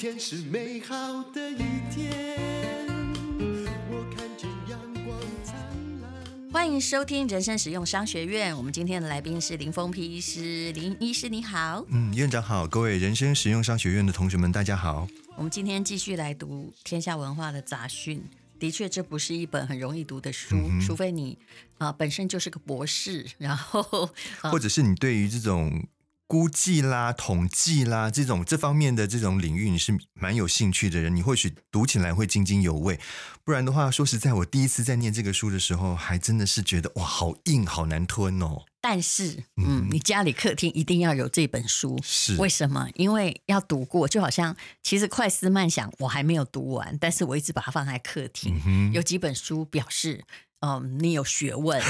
天是美好的一天，我看见阳光灿烂。欢迎收听人生实用商学院。我们今天的来宾是林峰皮医师，林医师你好。嗯，院长好，各位人生实用商学院的同学们，大家好。我们今天继续来读天下文化的杂讯。的确，这不是一本很容易读的书，嗯、除非你啊、呃、本身就是个博士，然后、呃、或者是你对于这种。估计啦、统计啦，这种这方面的这种领域，你是蛮有兴趣的人，你或许读起来会津津有味。不然的话，说实在，我第一次在念这个书的时候，还真的是觉得哇，好硬，好难吞哦。但是，嗯，你家里客厅一定要有这本书，是为什么？因为要读过，就好像其实快思慢想我还没有读完，但是我一直把它放在客厅。嗯、有几本书表示。嗯，你有学问，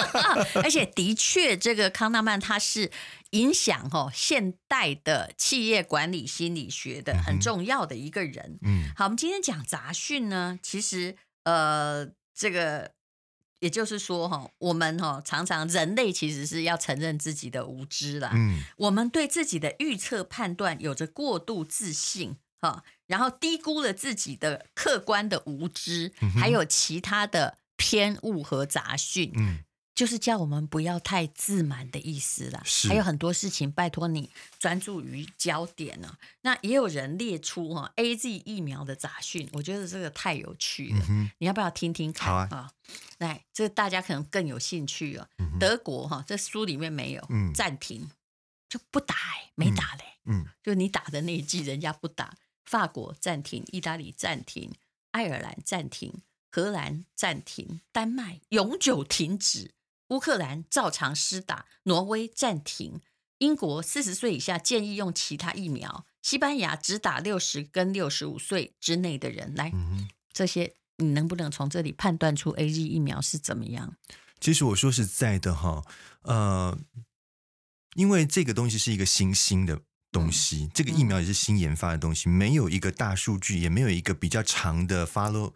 而且的确，这个康纳曼他是影响哦现代的企业管理心理学的很重要的一个人。嗯，好，我们今天讲杂讯呢，其实呃，这个也就是说哈，我们哈常常人类其实是要承认自己的无知啦。嗯，我们对自己的预测判断有着过度自信哈，然后低估了自己的客观的无知，还有其他的。偏误和杂讯，嗯，就是叫我们不要太自满的意思啦。是，还有很多事情，拜托你专注于焦点呢。那也有人列出哈 AZ 疫苗的杂讯，我觉得这个太有趣了。嗯、你要不要听听看啊？啊来，这大家可能更有兴趣了。嗯、德国哈，这书里面没有，嗯，暂停就不打哎，没打嘞，嗯，就你打的那一季人家不打。法国暂停，意大利暂停，爱尔兰暂停。荷兰暂停，丹麦永久停止，乌克兰照常施打，挪威暂停，英国四十岁以下建议用其他疫苗，西班牙只打六十跟六十五岁之内的人。来，嗯、这些你能不能从这里判断出 AZ 疫苗是怎么样？其实我说实在的哈，呃，因为这个东西是一个新兴的东西，嗯、这个疫苗也是新研发的东西，嗯、没有一个大数据，也没有一个比较长的 follow。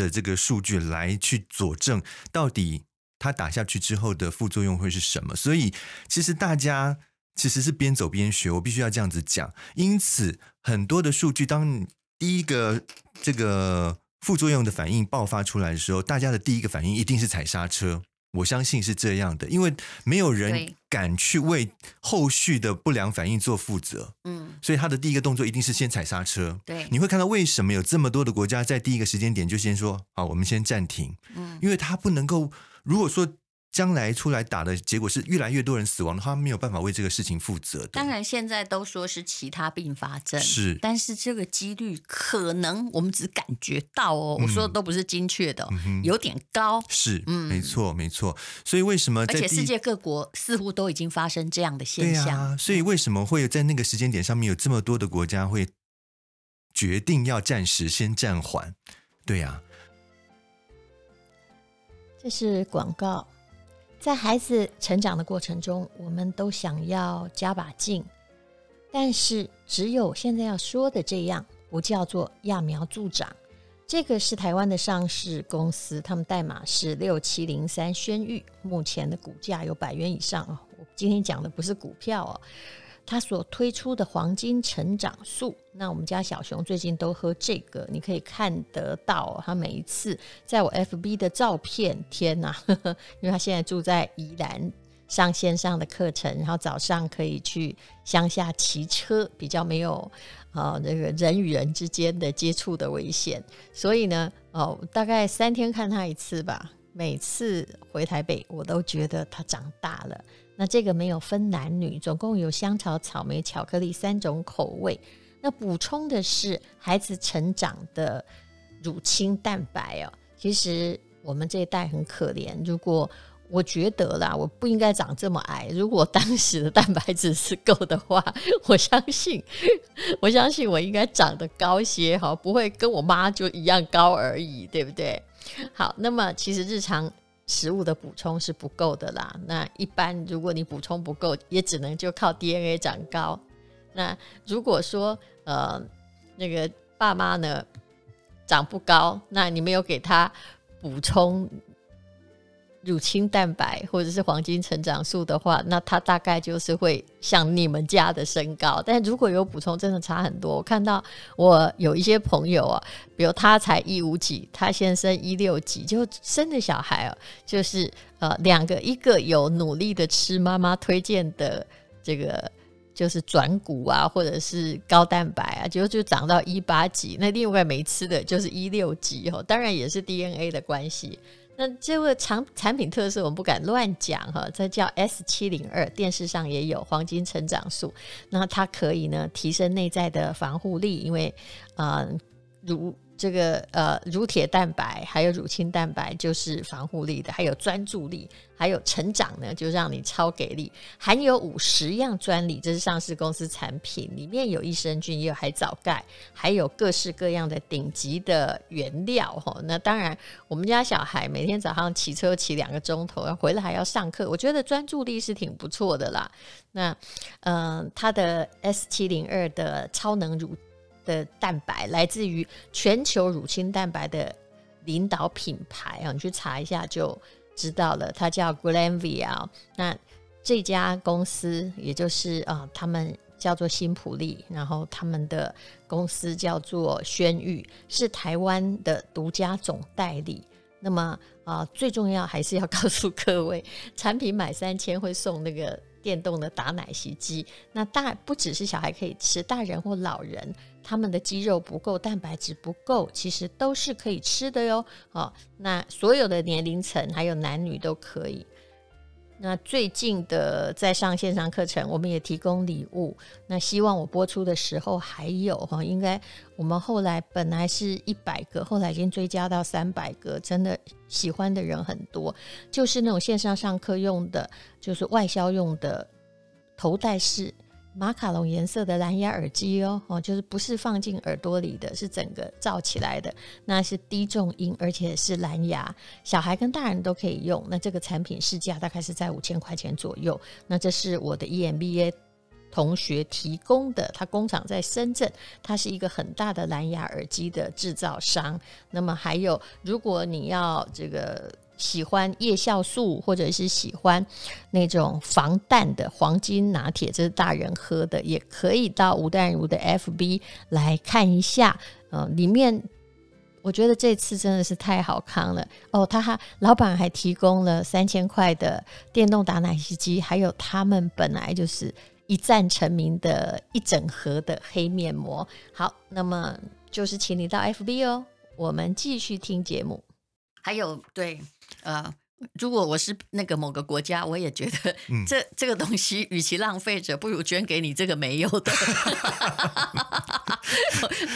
的这个数据来去佐证，到底它打下去之后的副作用会是什么？所以其实大家其实是边走边学，我必须要这样子讲。因此，很多的数据，当第一个这个副作用的反应爆发出来的时候，大家的第一个反应一定是踩刹车。我相信是这样的，因为没有人敢去为后续的不良反应做负责。嗯，所以他的第一个动作一定是先踩刹车。对，你会看到为什么有这么多的国家在第一个时间点就先说好，我们先暂停。嗯，因为他不能够，如果说。将来出来打的结果是越来越多人死亡的话，没有办法为这个事情负责的。当然，现在都说是其他并发症，是，但是这个几率可能我们只感觉到哦，嗯、我说的都不是精确的，嗯、有点高。是，嗯，没错，没错。所以为什么？而且世界各国似乎都已经发生这样的现象。对啊，所以为什么会在那个时间点上面有这么多的国家会决定要暂时先暂缓？对呀、啊，这是广告。在孩子成长的过程中，我们都想要加把劲，但是只有现在要说的这样，不叫做揠苗助长。这个是台湾的上市公司，他们代码是六七零三轩玉，目前的股价有百元以上哦。我今天讲的不是股票哦。他所推出的黄金成长素，那我们家小熊最近都喝这个，你可以看得到他每一次在我 FB 的照片，天哪！呵呵，因为他现在住在宜兰，上线上的课程，然后早上可以去乡下骑车，比较没有呃那个人与人之间的接触的危险，所以呢，哦，大概三天看他一次吧。每次回台北，我都觉得他长大了。那这个没有分男女，总共有香草、草莓、巧克力三种口味。那补充的是孩子成长的乳清蛋白哦。其实我们这一代很可怜。如果我觉得啦，我不应该长这么矮。如果当时的蛋白质是够的话，我相信，我相信我应该长得高些哈，不会跟我妈就一样高而已，对不对？好，那么其实日常。食物的补充是不够的啦。那一般如果你补充不够，也只能就靠 DNA 长高。那如果说呃那个爸妈呢长不高，那你没有给他补充乳清蛋白或者是黄金成长素的话，那它大概就是会像你们家的身高。但如果有补充，真的差很多。我看到我有一些朋友啊，比如他才一五几，他先生一六几，就生的小孩啊，就是呃两个，一个有努力的吃妈妈推荐的这个就是转骨啊，或者是高蛋白啊，结果就长到一八几。那另外没吃的就是一六几哦，当然也是 DNA 的关系。那这个产产品特色我们不敢乱讲哈，这叫 S 七零二，电视上也有黄金成长素，那它可以呢提升内在的防护力，因为啊、呃、如。这个呃，乳铁蛋白还有乳清蛋白就是防护力的，还有专注力，还有成长呢，就让你超给力。含有五十样专利，这是上市公司产品，里面有益生菌，也有海藻钙，还有各式各样的顶级的原料。哈，那当然，我们家小孩每天早上骑车骑两个钟头，回来还要上课，我觉得专注力是挺不错的啦。那嗯、呃，它的 S 七零二的超能乳。的蛋白来自于全球乳清蛋白的领导品牌啊，你去查一下就知道了，它叫 Glanvia。那这家公司也就是啊，他们叫做新普利，然后他们的公司叫做轩玉，是台湾的独家总代理。那么啊，最重要还是要告诉各位，产品买三千会送那个电动的打奶昔机。那大不只是小孩可以吃，大人或老人。他们的肌肉不够，蛋白质不够，其实都是可以吃的哟。哦，那所有的年龄层还有男女都可以。那最近的在上线上课程，我们也提供礼物。那希望我播出的时候还有哈，应该我们后来本来是一百个，后来已经追加到三百个，真的喜欢的人很多。就是那种线上上课用的，就是外销用的头戴式。马卡龙颜色的蓝牙耳机哦，哦，就是不是放进耳朵里的，是整个罩起来的，那是低重音，而且是蓝牙，小孩跟大人都可以用。那这个产品市价大概是在五千块钱左右。那这是我的 EMBA 同学提供的，他工厂在深圳，他是一个很大的蓝牙耳机的制造商。那么还有，如果你要这个。喜欢叶酵素，或者是喜欢那种防弹的黄金拿铁，这是大人喝的，也可以到吴淡如的 FB 来看一下。呃，里面我觉得这次真的是太好看了哦。他还老板还提供了三千块的电动打奶昔机，还有他们本来就是一战成名的一整盒的黑面膜。好，那么就是请你到 FB 哦，我们继续听节目。还有对。呃，如果我是那个某个国家，我也觉得这、嗯、这个东西，与其浪费着，不如捐给你这个没有的。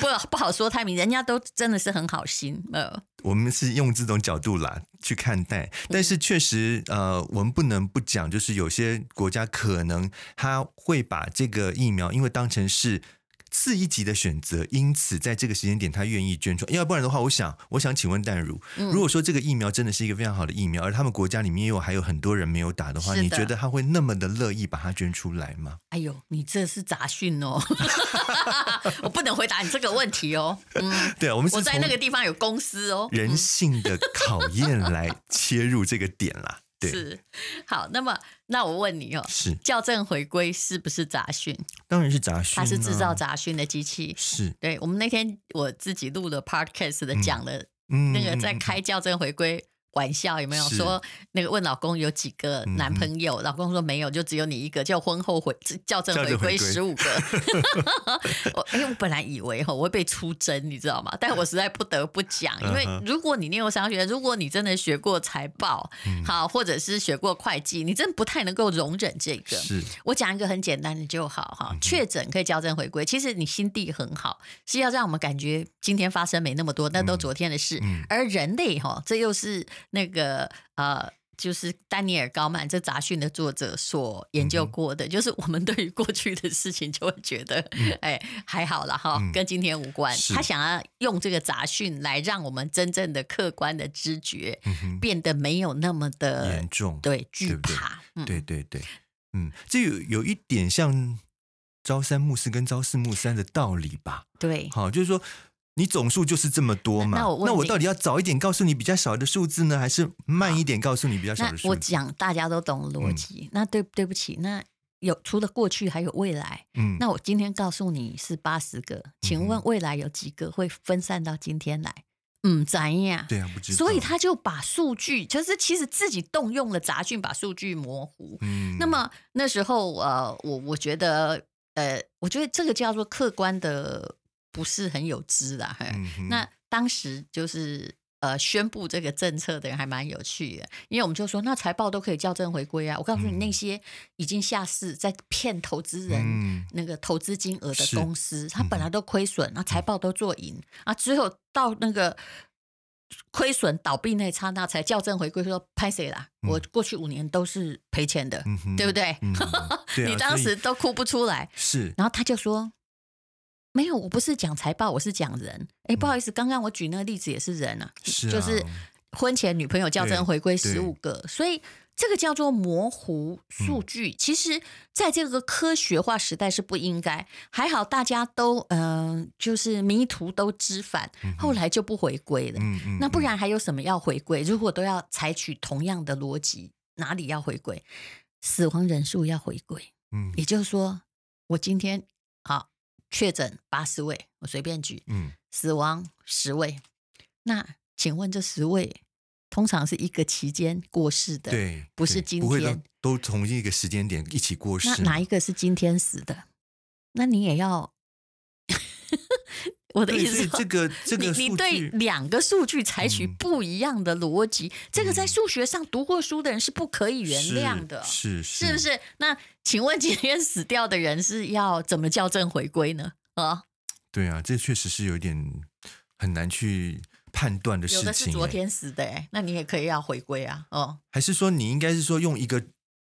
不不好说太明，人家都真的是很好心。呃，我们是用这种角度啦去看待，但是确实，呃，我们不能不讲，就是有些国家可能他会把这个疫苗，因为当成是。次一级的选择，因此在这个时间点，他愿意捐出。要不然的话，我想，我想请问淡如，嗯、如果说这个疫苗真的是一个非常好的疫苗，而他们国家里面又还有很多人没有打的话，的你觉得他会那么的乐意把它捐出来吗？哎呦，你这是杂讯哦，我不能回答你这个问题哦。嗯，对啊，我们我在那个地方有公司哦，人性的考验来切入这个点啦。是，好，那么那我问你哦，是校正回归是不是杂讯？当然是杂讯，它是制造杂讯的机器。是，对，我们那天我自己录了 podcast 的讲了，那个在开校正回归。玩笑有没有说那个问老公有几个男朋友？嗯、老公说没有，就只有你一个。叫婚后回校正回归十五个。我哎，我本来以为哈我会被出征，你知道吗？但我实在不得不讲，因为如果你念过商学，如果你真的学过财报，嗯、好，或者是学过会计，你真的不太能够容忍这个。是我讲一个很简单的就好哈。确诊可以校正回归，其实你心地很好，是要让我们感觉今天发生没那么多，那都昨天的事。而人类哈，这又是。那个呃，就是丹尼尔高曼这杂讯的作者所研究过的，嗯、就是我们对于过去的事情就会觉得，嗯、哎，还好了哈，嗯、跟今天无关。他想要用这个杂讯来让我们真正的客观的知觉变得没有那么的严重，对，惧怕。对对对，嗯，这有有一点像朝三暮四跟朝四暮三的道理吧？对，好，就是说。你总数就是这么多嘛？那我那我到底要早一点告诉你比较少的数字呢，还是慢一点告诉你比较少的数字？我讲大家都懂逻辑。嗯、那对对不起，那有除了过去还有未来。嗯，那我今天告诉你是八十个，请问未来有几个会分散到今天来？嗯，怎样？对啊，不知道。所以他就把数据，就是其实自己动用了杂讯，把数据模糊。嗯，那么那时候呃，我我觉得呃，我觉得这个叫做客观的。不是很有知啦，嗯、那当时就是呃宣布这个政策的人还蛮有趣的，因为我们就说那财报都可以校正回归啊。我告诉你，那些已经下市在骗投资人那个投资金额的公司，它、嗯、本来都亏损，那财报都做赢啊，只有到那个亏损倒闭那刹那才校正回归，说拍谁啦？嗯、我过去五年都是赔钱的，嗯、对不对？嗯、对啊、你当时都哭不出来，是。然后他就说。没有，我不是讲财报，我是讲人。哎，不好意思，刚刚我举那个例子也是人啊，是啊，就是婚前女朋友校正回归十五个，所以这个叫做模糊数据。嗯、其实，在这个科学化时代是不应该。还好大家都嗯、呃，就是迷途都知返，后来就不回归了。嗯嗯、那不然还有什么要回归？如果都要采取同样的逻辑，哪里要回归？死亡人数要回归。嗯，也就是说，我今天好。确诊八十位，我随便举，嗯，死亡十位，那请问这十位通常是一个期间过世的，对，不是今天都，都同一个时间点一起过世，那哪一个是今天死的？那你也要。我的意思是，这个 这个你你对两个数据采取不一样的逻辑，嗯、这个在数学上读过书的人是不可以原谅的，是是，是不是？那请问今天死掉的人是要怎么校正回归呢？啊，对啊，这确实是有点很难去判断的事情。有的是昨天死的，哎，那你也可以要回归啊，哦，还是说你应该是说用一个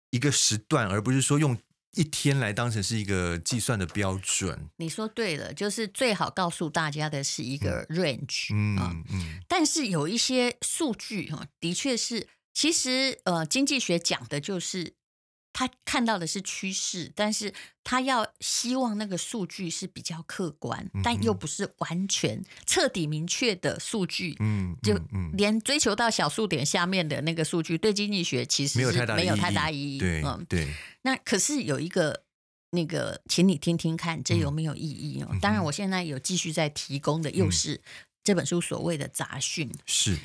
一个时段，而不是说用。一天来当成是一个计算的标准，你说对了，就是最好告诉大家的是一个 range 啊，嗯。嗯，但是有一些数据哈，的确是，其实呃，经济学讲的就是。他看到的是趋势，但是他要希望那个数据是比较客观，嗯、但又不是完全彻底明确的数据。嗯，嗯就连追求到小数点下面的那个数据，对经济学其实是没有太大意义。对，嗯、对。那可是有一个那个，请你听听看，这有没有意义哦？嗯、当然，我现在有继续在提供的，又是这本书所谓的杂讯。是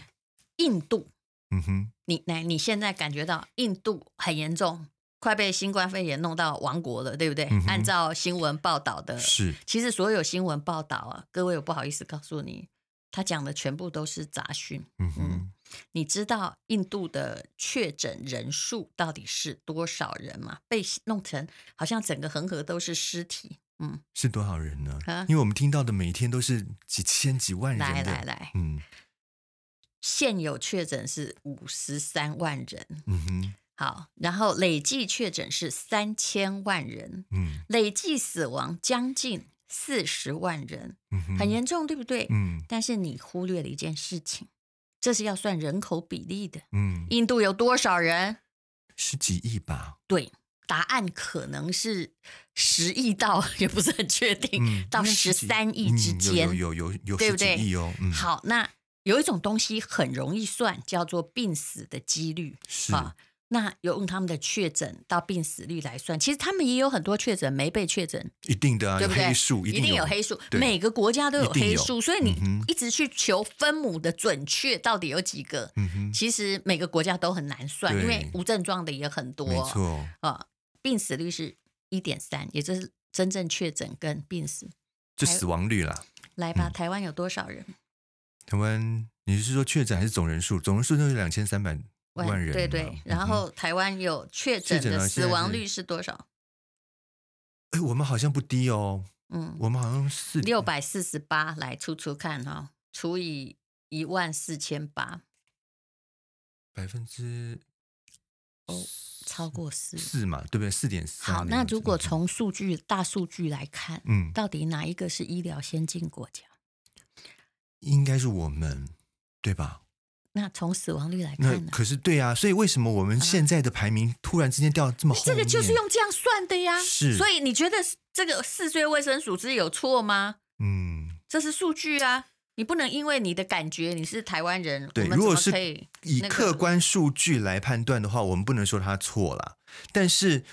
印度。嗯哼，你来，你现在感觉到印度很严重。快被新冠肺炎弄到亡国了，对不对？嗯、按照新闻报道的，是其实所有新闻报道啊，各位我不好意思告诉你，他讲的全部都是杂讯。嗯哼嗯，你知道印度的确诊人数到底是多少人吗？被弄成好像整个恒河都是尸体。嗯，是多少人呢？啊、因为我们听到的每天都是几千几万人。来来来，嗯，现有确诊是五十三万人。嗯哼。好，然后累计确诊是三千万人，嗯，累计死亡将近四十万人，嗯，很严重，对不对？嗯，但是你忽略了一件事情，这是要算人口比例的，嗯，印度有多少人？十几亿吧？对，答案可能是十亿到，也不是很确定，嗯、到十三亿之间，嗯、有有有有有十几亿哦。好，那有一种东西很容易算，叫做病死的几率，是啊。那有用他们的确诊到病死率来算，其实他们也有很多确诊没被确诊，一定的啊，对不对？黑数一定有黑数，每个国家都有黑数，所以你一直去求分母的准确到底有几个，其实每个国家都很难算，因为无症状的也很多，没错啊，病死率是一点三，也就是真正确诊跟病死，就死亡率啦。来吧，台湾有多少人？台湾，你是说确诊还是总人数？总人数就是两千三百。万人，对对，然后台湾有确诊的死亡率是多少？哎，我们好像不低哦。嗯，我们好像是六百四十八，来除除看哈，除以一万四千八，百分之哦，超过四四嘛，对不对？四点四。好，那如果从数据大数据来看，嗯，到底哪一个是医疗先进国家？应该是我们，对吧？那从死亡率来看呢？可是对啊，所以为什么我们现在的排名突然之间掉这么后面？这个就是用这样算的呀。是，所以你觉得这个世界卫生组织有错吗？嗯，这是数据啊，你不能因为你的感觉你是台湾人，对，如果是以客观数据来判断的话，我们不能说他错了，但是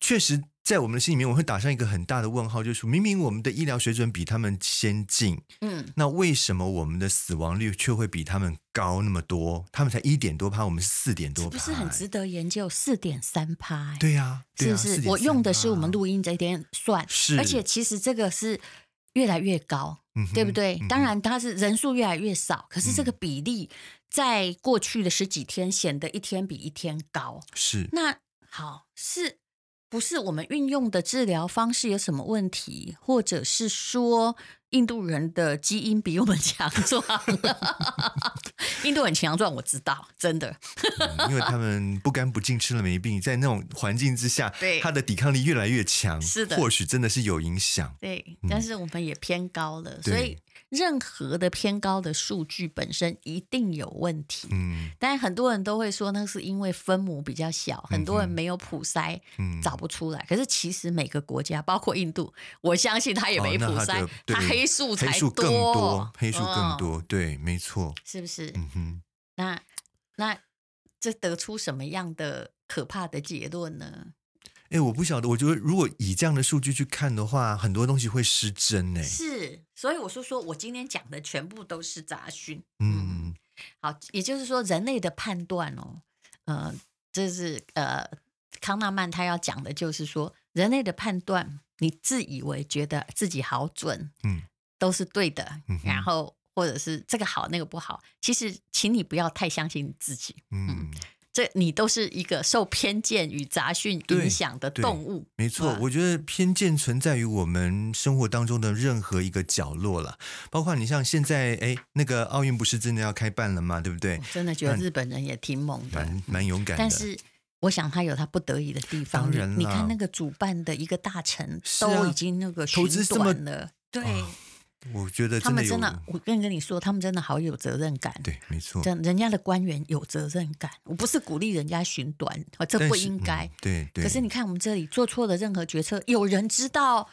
确实。在我们的心里面，我会打上一个很大的问号，就是明明我们的医疗水准比他们先进，嗯，那为什么我们的死亡率却会比他们高那么多？他们才一点多趴，我们是四点多趴，不是很值得研究？四点三趴，对呀，对啊，是不是？我用的是我们录音这一点算，是，而且其实这个是越来越高，嗯，对不对？当然它是人数越来越少，可是这个比例在过去的十几天显得一天比一天高，是。那好是。不是我们运用的治疗方式有什么问题，或者是说印度人的基因比我们强壮？印度很强壮，我知道，真的、嗯，因为他们不干不净，吃了没病，在那种环境之下，对他的抵抗力越来越强，是的，或许真的是有影响。对，但是我们也偏高了，嗯、所以。任何的偏高的数据本身一定有问题，嗯，但很多人都会说那是因为分母比较小，很多人没有普筛，嗯，找不出来。可是其实每个国家，包括印度，我相信他也没普筛，哦、他黑数才黑数更多，黑数更多，哦、对，没错，是不是？嗯哼，那那这得出什么样的可怕的结论呢？哎，我不晓得。我觉得如果以这样的数据去看的话，很多东西会失真呢。是，所以我说说我今天讲的全部都是杂讯。嗯，好，也就是说人类的判断哦，呃，这是呃康纳曼他要讲的，就是说人类的判断，你自以为觉得自己好准，嗯，都是对的，嗯，然后或者是这个好那个不好，其实请你不要太相信你自己，嗯。嗯这你都是一个受偏见与杂讯影响的动物，没错。我觉得偏见存在于我们生活当中的任何一个角落了，包括你像现在，哎，那个奥运不是真的要开办了吗？对不对？我真的觉得日本人也挺猛的，蛮蛮勇敢的。但是我想他有他不得已的地方。当然了，你看那个主办的一个大臣都已经那个投资这么了，对。哦我觉得他们真的，我跟跟你说，他们真的好有责任感。对，没错，人人家的官员有责任感。我不是鼓励人家寻短，这不应该。嗯、对对。可是你看，我们这里做错了任何决策，有人知道，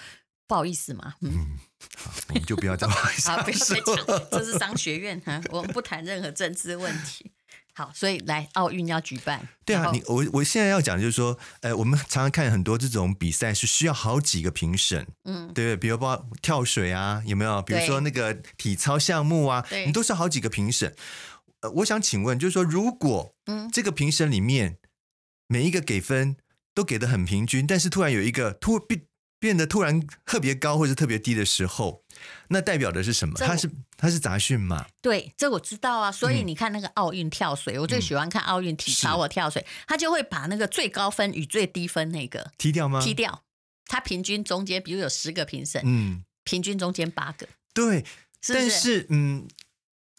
不好意思嘛。嗯，嗯好，我们就不要再 好意思。好，不要再讲，这是商学院哈，我们不谈任何政治问题。好，所以来奥运要举办。对啊，你我我现在要讲的就是说，呃，我们常常看很多这种比赛是需要好几个评审，嗯，对，比如说跳水啊，有没有？比如说那个体操项目啊，你都是好几个评审。呃，我想请问，就是说，如果嗯这个评审里面每一个给分都给的很平均，但是突然有一个突变变得突然特别高或者特别低的时候，那代表的是什么？它是。它是杂讯嘛？对，这我知道啊。所以你看那个奥运跳水，嗯、我最喜欢看奥运体操或跳水，他就会把那个最高分与最低分那个踢掉吗？踢掉。他平均中间，比如有十个评审，嗯，平均中间八个。对，是是但是嗯，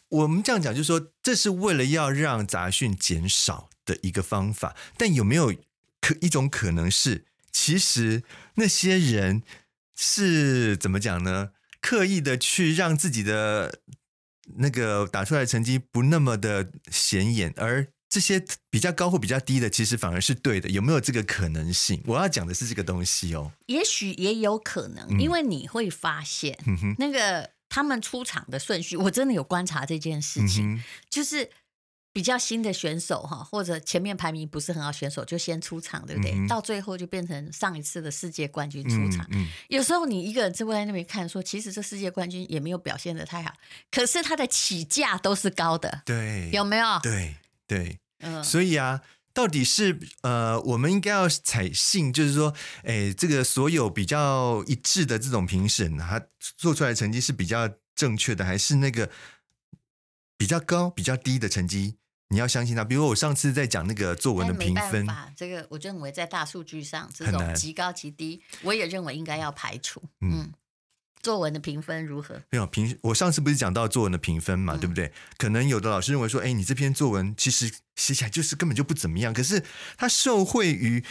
我们这样讲就是说，这是为了要让杂讯减少的一个方法。但有没有可一种可能是，其实那些人是怎么讲呢？刻意的去让自己的那个打出来的成绩不那么的显眼，而这些比较高或比较低的，其实反而是对的。有没有这个可能性？我要讲的是这个东西哦。也许也有可能，嗯、因为你会发现，嗯、那个他们出场的顺序，我真的有观察这件事情，嗯、就是。比较新的选手哈，或者前面排名不是很好选手就先出场，对不对？嗯、到最后就变成上一次的世界冠军出场。嗯嗯、有时候你一个人坐在那边看，说其实这世界冠军也没有表现的太好，可是他的起价都是高的，对，有没有？对对，嗯，所以啊，到底是呃，我们应该要采信，就是说，哎，这个所有比较一致的这种评审，他做出来的成绩是比较正确的，还是那个比较高、比较低的成绩？你要相信他，比如我上次在讲那个作文的评分，这个我认为在大数据上这种极高极低，我也认为应该要排除。嗯，作文的评分如何？没有评，我上次不是讲到作文的评分嘛，嗯、对不对？可能有的老师认为说，哎，你这篇作文其实写起来就是根本就不怎么样，可是他受惠于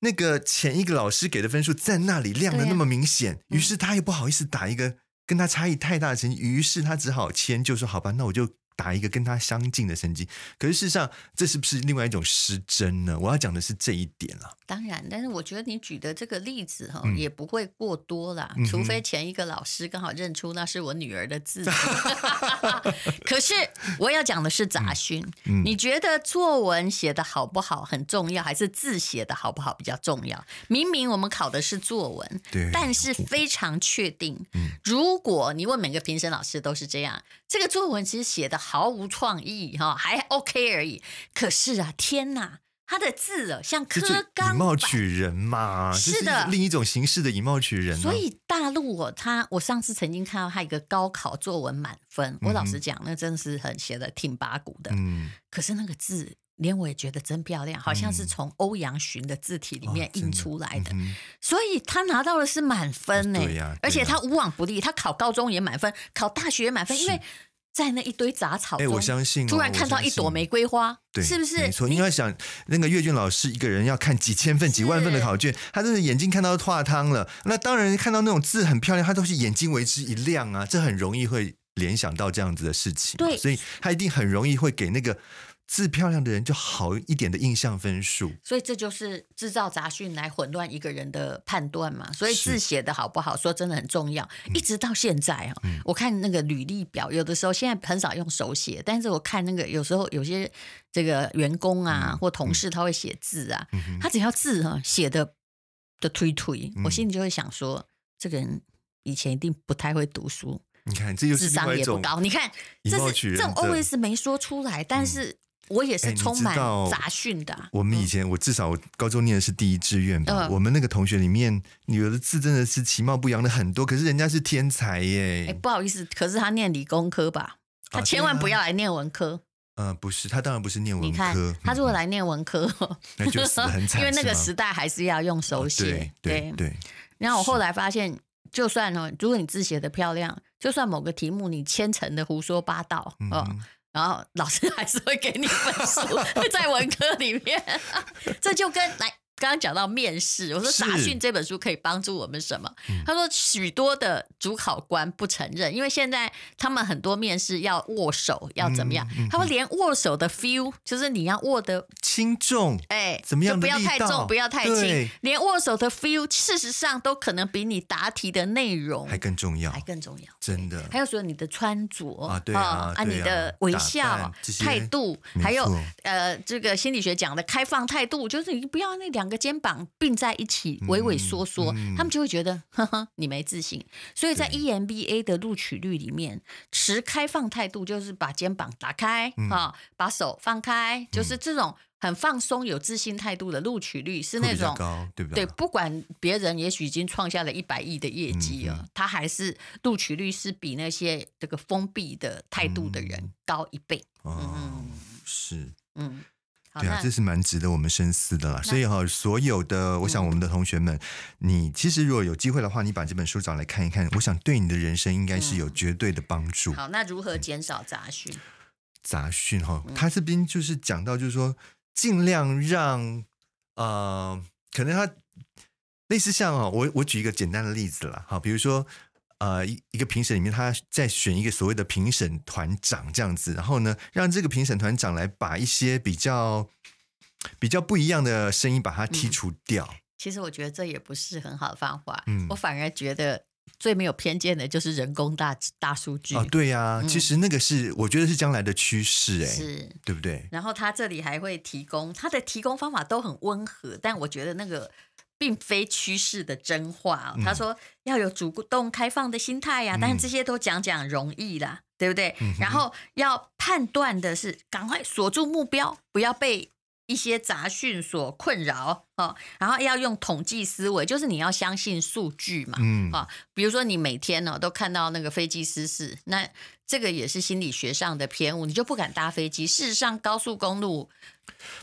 那个前一个老师给的分数在那里亮的那么明显，啊、于是他也不好意思打一个跟他差异太大的成绩，于是他只好签，就说好吧，那我就。打一个跟他相近的神经。可是事实上，这是不是另外一种失真呢？我要讲的是这一点了。当然，但是我觉得你举的这个例子哈，嗯、也不会过多啦，嗯、除非前一个老师刚好认出那是我女儿的字。可是我要讲的是杂讯，嗯嗯、你觉得作文写的好不好很重要，还是字写的好不好比较重要？明明我们考的是作文，对，但是非常确定，嗯、如果你问每个评审老师都是这样，这个作文其实写得毫无创意哈，还 OK 而已。可是啊，天哪！他的字啊，像柯刚，以貌取人嘛，是的，是另一种形式的以貌取人。所以大陆哦，他我上次曾经看到他一个高考作文满分，我老实讲，那真的是很写的挺八股的。嗯，可是那个字，连我也觉得真漂亮，好像是从欧阳询的字体里面印出来的。所以他拿到的是满分呢，对呀，而且他无往不利，他考高中也满分，考大学也满分，因为。在那一堆杂草中，哎，我相信、哦、突然看到一朵玫瑰花，对，是不是？没错，你要想那个阅卷老师一个人要看几千份、几万份的考卷，他真的眼睛看到化汤了。那当然看到那种字很漂亮，他都是眼睛为之一亮啊，这很容易会联想到这样子的事情。对，所以他一定很容易会给那个。字漂亮的人就好一点的印象分数，所以这就是制造杂讯来混乱一个人的判断嘛。所以字写的好不好，说真的很重要。一直到现在啊，嗯、我看那个履历表，有的时候现在很少用手写，但是我看那个有时候有些这个员工啊、嗯、或同事他会写字啊，嗯、他只要字哈写的的推推，我心里就会想说，这个人以前一定不太会读书。你看，这就是智商也不高。你看，这是这种 OS 没说出来，但是。我也是充满杂讯的、啊。我们以前，我至少我高中念的是第一志愿吧。嗯、我们那个同学里面，有的字真的是其貌不扬的很多，可是人家是天才耶。哎，不好意思，可是他念理工科吧？他千万不要来念文科。嗯、啊呃，不是，他当然不是念文科。他如果来念文科，嗯、那就死得很惨。因为那个时代还是要用手写。哦、对对，对。然后我后来发现，就算呢，如果你字写得漂亮，就算某个题目你千层的胡说八道，嗯。嗯然后老师还是会给你分数，在文科里面，这就跟来。刚刚讲到面试，我说杂讯这本书可以帮助我们什么？是他说许多的主考官不承认，因为现在他们很多面试要握手，要怎么样？嗯嗯、他说连握手的 feel，就是你要握的轻重，哎，怎么样？就不要太重，不要太轻，连握手的 feel，事实上都可能比你答题的内容还更重要，还更重要，真的。还有说你的穿着啊，对啊，啊，你的微笑态度，还有呃，这个心理学讲的开放态度，就是你不要那两。个肩膀并在一起，畏畏缩缩，嗯嗯、他们就会觉得，呵呵，你没自信。所以在 EMBA 的录取率里面，持开放态度就是把肩膀打开，嗯、把手放开，就是这种很放松、有自信态度的录取率是那种高，对不对？对，不管别人也许已经创下了一百亿的业绩啊，嗯嗯、他还是录取率是比那些这个封闭的态度的人高一倍。嗯，哦、是，嗯。对啊，这是蛮值得我们深思的啦。所以哈，所有的，我想我们的同学们，嗯、你其实如果有机会的话，你把这本书找来看一看，我想对你的人生应该是有绝对的帮助。嗯、好，那如何减少杂讯？杂讯哈，他这边就是讲到，就是说尽量让呃，可能他类似像哦，我我举一个简单的例子啦，好，比如说。呃，一一个评审里面，他在选一个所谓的评审团长这样子，然后呢，让这个评审团长来把一些比较比较不一样的声音把它剔除掉。嗯，其实我觉得这也不是很好的方法。嗯，我反而觉得最没有偏见的就是人工大大数据。哦，对呀，啊，嗯，其实那个是我觉得是将来的趋势，哎，是，对不对？然后他这里还会提供他的提供方法都很温和，但我觉得那个。并非趋势的真话，他说要有主动开放的心态呀，但是这些都讲讲容易啦，对不对？然后要判断的是，赶快锁住目标，不要被一些杂讯所困扰哦。然后要用统计思维，就是你要相信数据嘛，嗯啊，比如说你每天呢都看到那个飞机失事，那这个也是心理学上的偏误，你就不敢搭飞机。事实上，高速公路。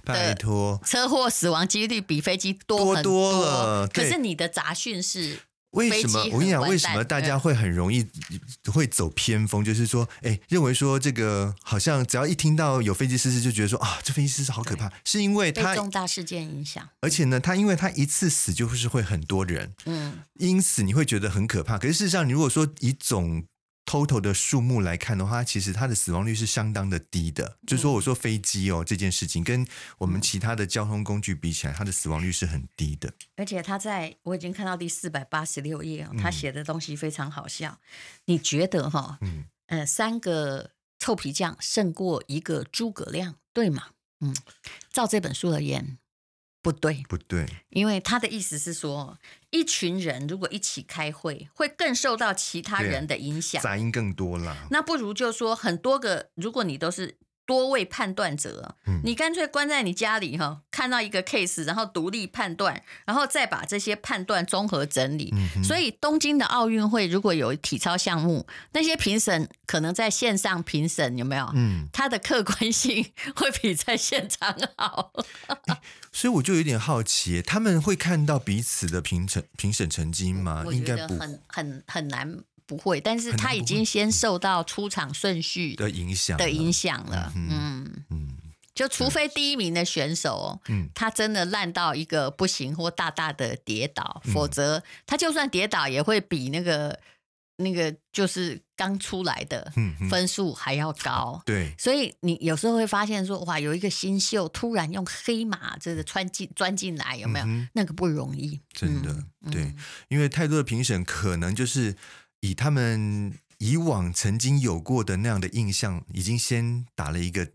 拜托，车祸死亡几率比飞机多很多，多了。可是你的杂讯是为什么？我跟你讲，为什么大家会很容易会走偏锋？就是说，哎，认为说这个好像只要一听到有飞机失事，就觉得说啊，这飞机失事好可怕，是因为它重大事件影响。而且呢，它因为它一次死就是会很多人，嗯，因此你会觉得很可怕。可是事实上，你如果说以总 total 的数目来看的话，其实它的死亡率是相当的低的。嗯、就是说，我说飞机哦这件事情，跟我们其他的交通工具比起来，它的死亡率是很低的。而且他在我已经看到第四百八十六页哦，他写的东西非常好笑。嗯、你觉得哈、哦？嗯，呃，三个臭皮匠胜过一个诸葛亮，对吗？嗯，照这本书而言。不对，不对，因为他的意思是说，一群人如果一起开会，会更受到其他人的影响，杂音更多了。那不如就说很多个，如果你都是。多位判断者，你干脆关在你家里哈，看到一个 case，然后独立判断，然后再把这些判断综合整理。所以东京的奥运会如果有体操项目，那些评审可能在线上评审，有没有？嗯，他的客观性会比在现场好。欸，所以我就有点好奇，他们会看到彼此的评审评审成绩吗？应该不很很很难。不会，但是他已经先受到出场顺序的影响的影响了。嗯嗯，就除非第一名的选手，嗯，他真的烂到一个不行或大大的跌倒，嗯、否则他就算跌倒也会比那个那个就是刚出来的分数还要高。对，所以你有时候会发现说，哇，有一个新秀突然用黑马这个穿进钻进来，有没有？嗯、那个不容易，真的。嗯、对，因为太多的评审可能就是。以他们以往曾经有过的那样的印象，已经先打了一个，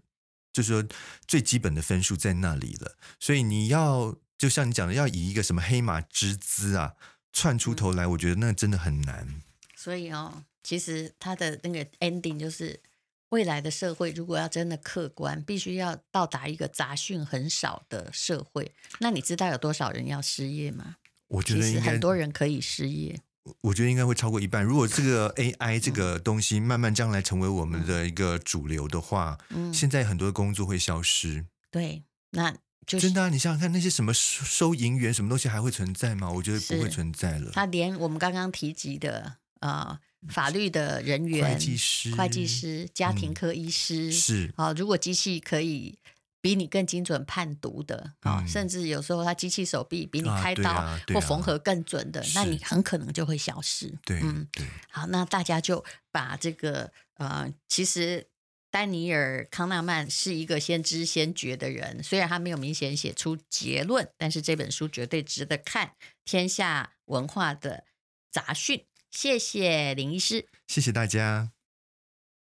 就是说最基本的分数在那里了。所以你要就像你讲的，要以一个什么黑马之姿啊，窜出头来，我觉得那真的很难。所以哦，其实他的那个 ending 就是，未来的社会如果要真的客观，必须要到达一个杂讯很少的社会。那你知道有多少人要失业吗？我觉得很多人可以失业。我觉得应该会超过一半。如果这个 AI 这个东西慢慢将来成为我们的一个主流的话，嗯，现在很多工作会消失。对，那就真的啊，你想想看，那些什么收收银员什么东西还会存在吗？我觉得不会存在了。他连我们刚刚提及的呃法律的人员、会计师、会计师、家庭科医师、嗯、是啊，如果机器可以。比你更精准判读的啊，嗯、甚至有时候他机器手臂比你开刀或缝合更准的，那你很可能就会消失。对，嗯，对。好，那大家就把这个呃，其实丹尼尔康纳曼是一个先知先觉的人，虽然他没有明显写出结论，但是这本书绝对值得看。天下文化的杂讯，谢谢林医师，谢谢大家。